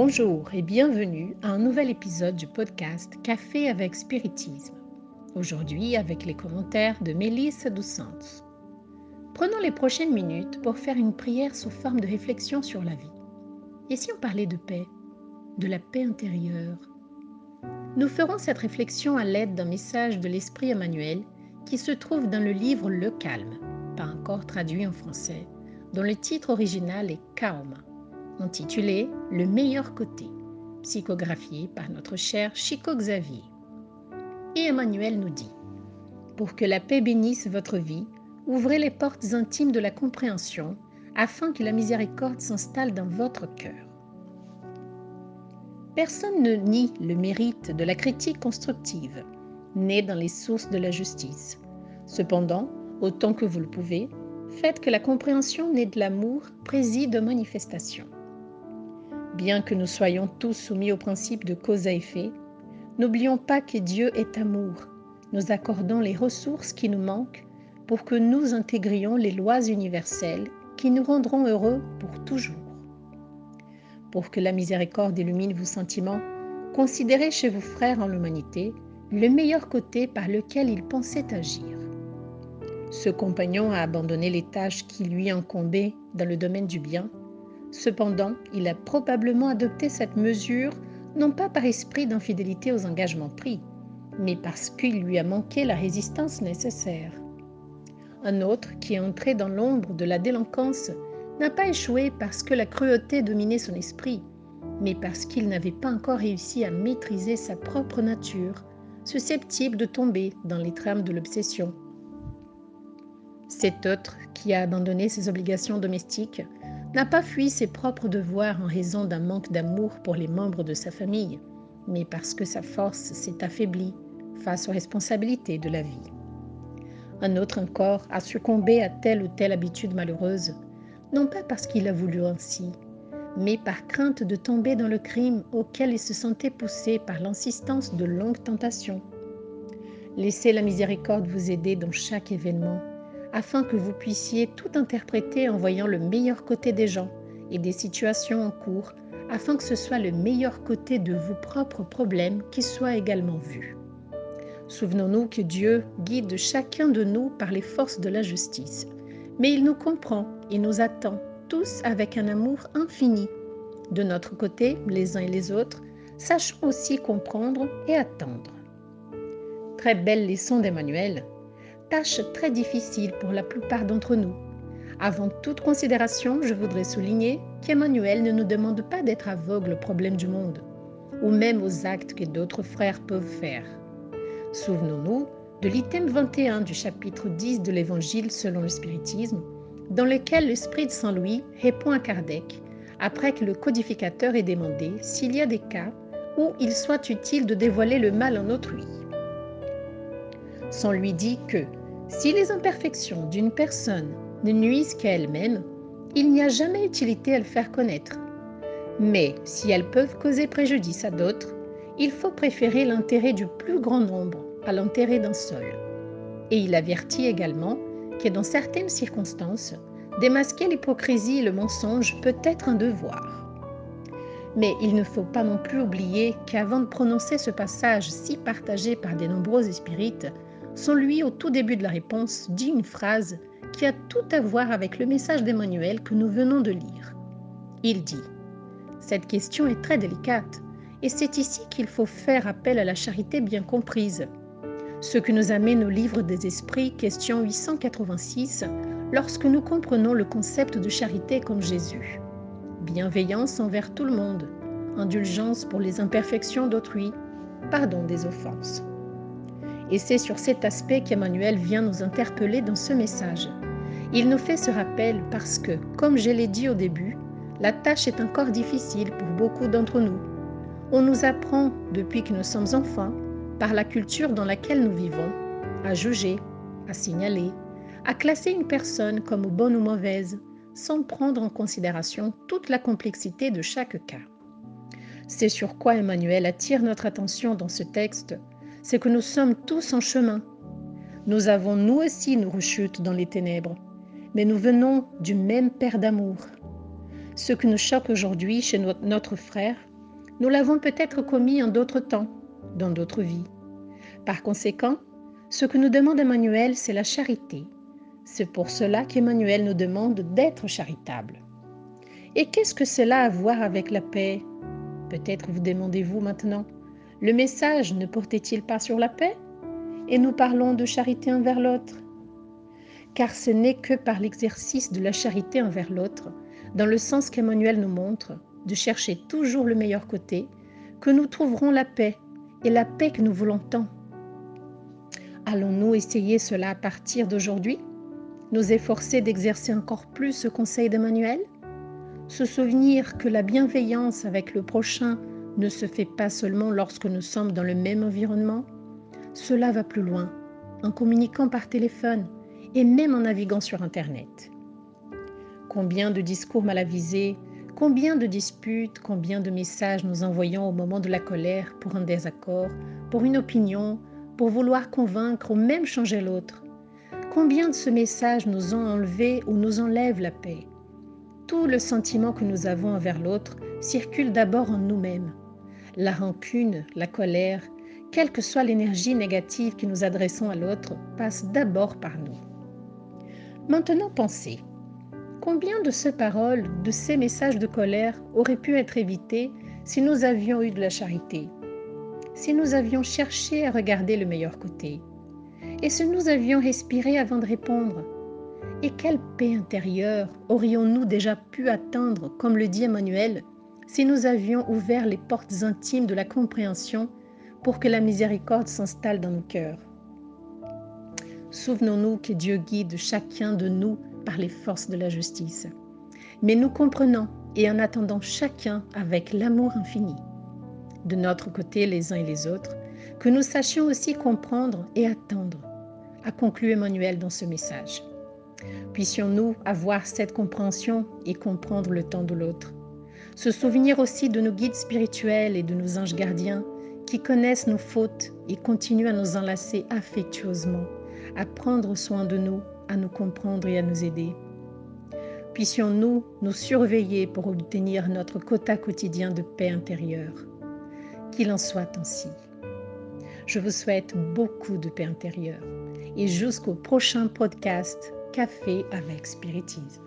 Bonjour et bienvenue à un nouvel épisode du podcast Café avec Spiritisme. Aujourd'hui avec les commentaires de Mélisse Santos. Prenons les prochaines minutes pour faire une prière sous forme de réflexion sur la vie. Et si on parlait de paix, de la paix intérieure? Nous ferons cette réflexion à l'aide d'un message de l'Esprit Emmanuel qui se trouve dans le livre Le Calme, pas encore traduit en français, dont le titre original est Calme intitulé Le meilleur côté, psychographié par notre cher Chico Xavier. Et Emmanuel nous dit Pour que la paix bénisse votre vie, ouvrez les portes intimes de la compréhension afin que la miséricorde s'installe dans votre cœur. Personne ne nie le mérite de la critique constructive, née dans les sources de la justice. Cependant, autant que vous le pouvez, faites que la compréhension née de l'amour préside aux manifestations. Bien que nous soyons tous soumis au principe de cause à effet, n'oublions pas que Dieu est amour. Nous accordons les ressources qui nous manquent pour que nous intégrions les lois universelles qui nous rendront heureux pour toujours. Pour que la miséricorde illumine vos sentiments, considérez chez vos frères en l'humanité le meilleur côté par lequel ils pensaient agir. Ce compagnon a abandonné les tâches qui lui incombaient dans le domaine du bien Cependant, il a probablement adopté cette mesure non pas par esprit d'infidélité aux engagements pris, mais parce qu'il lui a manqué la résistance nécessaire. Un autre, qui est entré dans l'ombre de la délinquance, n'a pas échoué parce que la cruauté dominait son esprit, mais parce qu'il n'avait pas encore réussi à maîtriser sa propre nature, susceptible de tomber dans les trames de l'obsession. Cet autre, qui a abandonné ses obligations domestiques, n'a pas fui ses propres devoirs en raison d'un manque d'amour pour les membres de sa famille, mais parce que sa force s'est affaiblie face aux responsabilités de la vie. Un autre encore a succombé à telle ou telle habitude malheureuse, non pas parce qu'il a voulu ainsi, mais par crainte de tomber dans le crime auquel il se sentait poussé par l'insistance de longues tentations. Laissez la miséricorde vous aider dans chaque événement afin que vous puissiez tout interpréter en voyant le meilleur côté des gens et des situations en cours, afin que ce soit le meilleur côté de vos propres problèmes qui soit également vu. Souvenons-nous que Dieu guide chacun de nous par les forces de la justice, mais il nous comprend et nous attend tous avec un amour infini. De notre côté, les uns et les autres, sachons aussi comprendre et attendre. Très belle leçon d'Emmanuel, tâche très difficile pour la plupart d'entre nous. Avant toute considération, je voudrais souligner qu'Emmanuel ne nous demande pas d'être aveugle aux problèmes du monde, ou même aux actes que d'autres frères peuvent faire. Souvenons-nous de l'item 21 du chapitre 10 de l'Évangile selon le spiritisme, dans lequel l'Esprit de Saint Louis répond à Kardec, après que le codificateur ait demandé s'il y a des cas où il soit utile de dévoiler le mal en autrui. Saint lui dit que si les imperfections d'une personne ne nuisent qu'à elle-même, il n'y a jamais utilité à le faire connaître. Mais si elles peuvent causer préjudice à d'autres, il faut préférer l'intérêt du plus grand nombre à l'intérêt d'un seul. Et il avertit également que dans certaines circonstances, démasquer l'hypocrisie et le mensonge peut être un devoir. Mais il ne faut pas non plus oublier qu'avant de prononcer ce passage si partagé par des nombreux spirites, son lui, au tout début de la réponse, dit une phrase qui a tout à voir avec le message d'Emmanuel que nous venons de lire. Il dit Cette question est très délicate, et c'est ici qu'il faut faire appel à la charité bien comprise. Ce que nous amène au livre des esprits, question 886, lorsque nous comprenons le concept de charité comme Jésus. Bienveillance envers tout le monde, indulgence pour les imperfections d'autrui, pardon des offenses. Et c'est sur cet aspect qu'Emmanuel vient nous interpeller dans ce message. Il nous fait ce rappel parce que, comme je l'ai dit au début, la tâche est encore difficile pour beaucoup d'entre nous. On nous apprend, depuis que nous sommes enfants, par la culture dans laquelle nous vivons, à juger, à signaler, à classer une personne comme bonne ou mauvaise, sans prendre en considération toute la complexité de chaque cas. C'est sur quoi Emmanuel attire notre attention dans ce texte c'est que nous sommes tous en chemin. Nous avons nous aussi nos rechutes dans les ténèbres, mais nous venons du même Père d'amour. Ce que nous choque aujourd'hui chez notre frère Nous l'avons peut-être commis en d'autres temps, dans d'autres vies. Par conséquent, ce que nous demande Emmanuel, c'est la charité. C'est pour cela qu'Emmanuel nous demande d'être charitable. Et qu'est-ce que cela a à voir avec la paix? Peut-être vous demandez-vous maintenant, le message ne portait-il pas sur la paix? Et nous parlons de charité envers l'autre. Car ce n'est que par l'exercice de la charité envers l'autre, dans le sens qu'Emmanuel nous montre, de chercher toujours le meilleur côté, que nous trouverons la paix, et la paix que nous voulons tant. Allons-nous essayer cela à partir d'aujourd'hui? Nous efforcer d'exercer encore plus ce conseil d'Emmanuel? Se souvenir que la bienveillance avec le prochain ne se fait pas seulement lorsque nous sommes dans le même environnement Cela va plus loin, en communiquant par téléphone et même en naviguant sur Internet. Combien de discours mal avisés, combien de disputes, combien de messages nous envoyons au moment de la colère pour un désaccord, pour une opinion, pour vouloir convaincre ou même changer l'autre. Combien de ce message nous ont enlevé ou nous enlève la paix Tout le sentiment que nous avons envers l'autre circule d'abord en nous-mêmes. La rancune, la colère, quelle que soit l'énergie négative que nous adressons à l'autre, passe d'abord par nous. Maintenant pensez, combien de ces paroles, de ces messages de colère auraient pu être évités si nous avions eu de la charité si nous avions cherché à regarder le meilleur côté et si nous avions respiré avant de répondre? Et quelle paix intérieure aurions-nous déjà pu atteindre, comme le dit Emmanuel, si nous avions ouvert les portes intimes de la compréhension pour que la miséricorde s'installe dans nos cœurs Souvenons-nous que Dieu guide chacun de nous par les forces de la justice. Mais nous comprenons et en attendant chacun avec l'amour infini de notre côté les uns et les autres, que nous sachions aussi comprendre et attendre, a conclu Emmanuel dans ce message. Puissions-nous avoir cette compréhension et comprendre le temps de l'autre. Se souvenir aussi de nos guides spirituels et de nos anges gardiens qui connaissent nos fautes et continuent à nous enlacer affectueusement, à prendre soin de nous, à nous comprendre et à nous aider. Puissions-nous nous surveiller pour obtenir notre quota quotidien de paix intérieure qu'il en soit ainsi. Je vous souhaite beaucoup de paix intérieure et jusqu'au prochain podcast Café avec Spiritisme.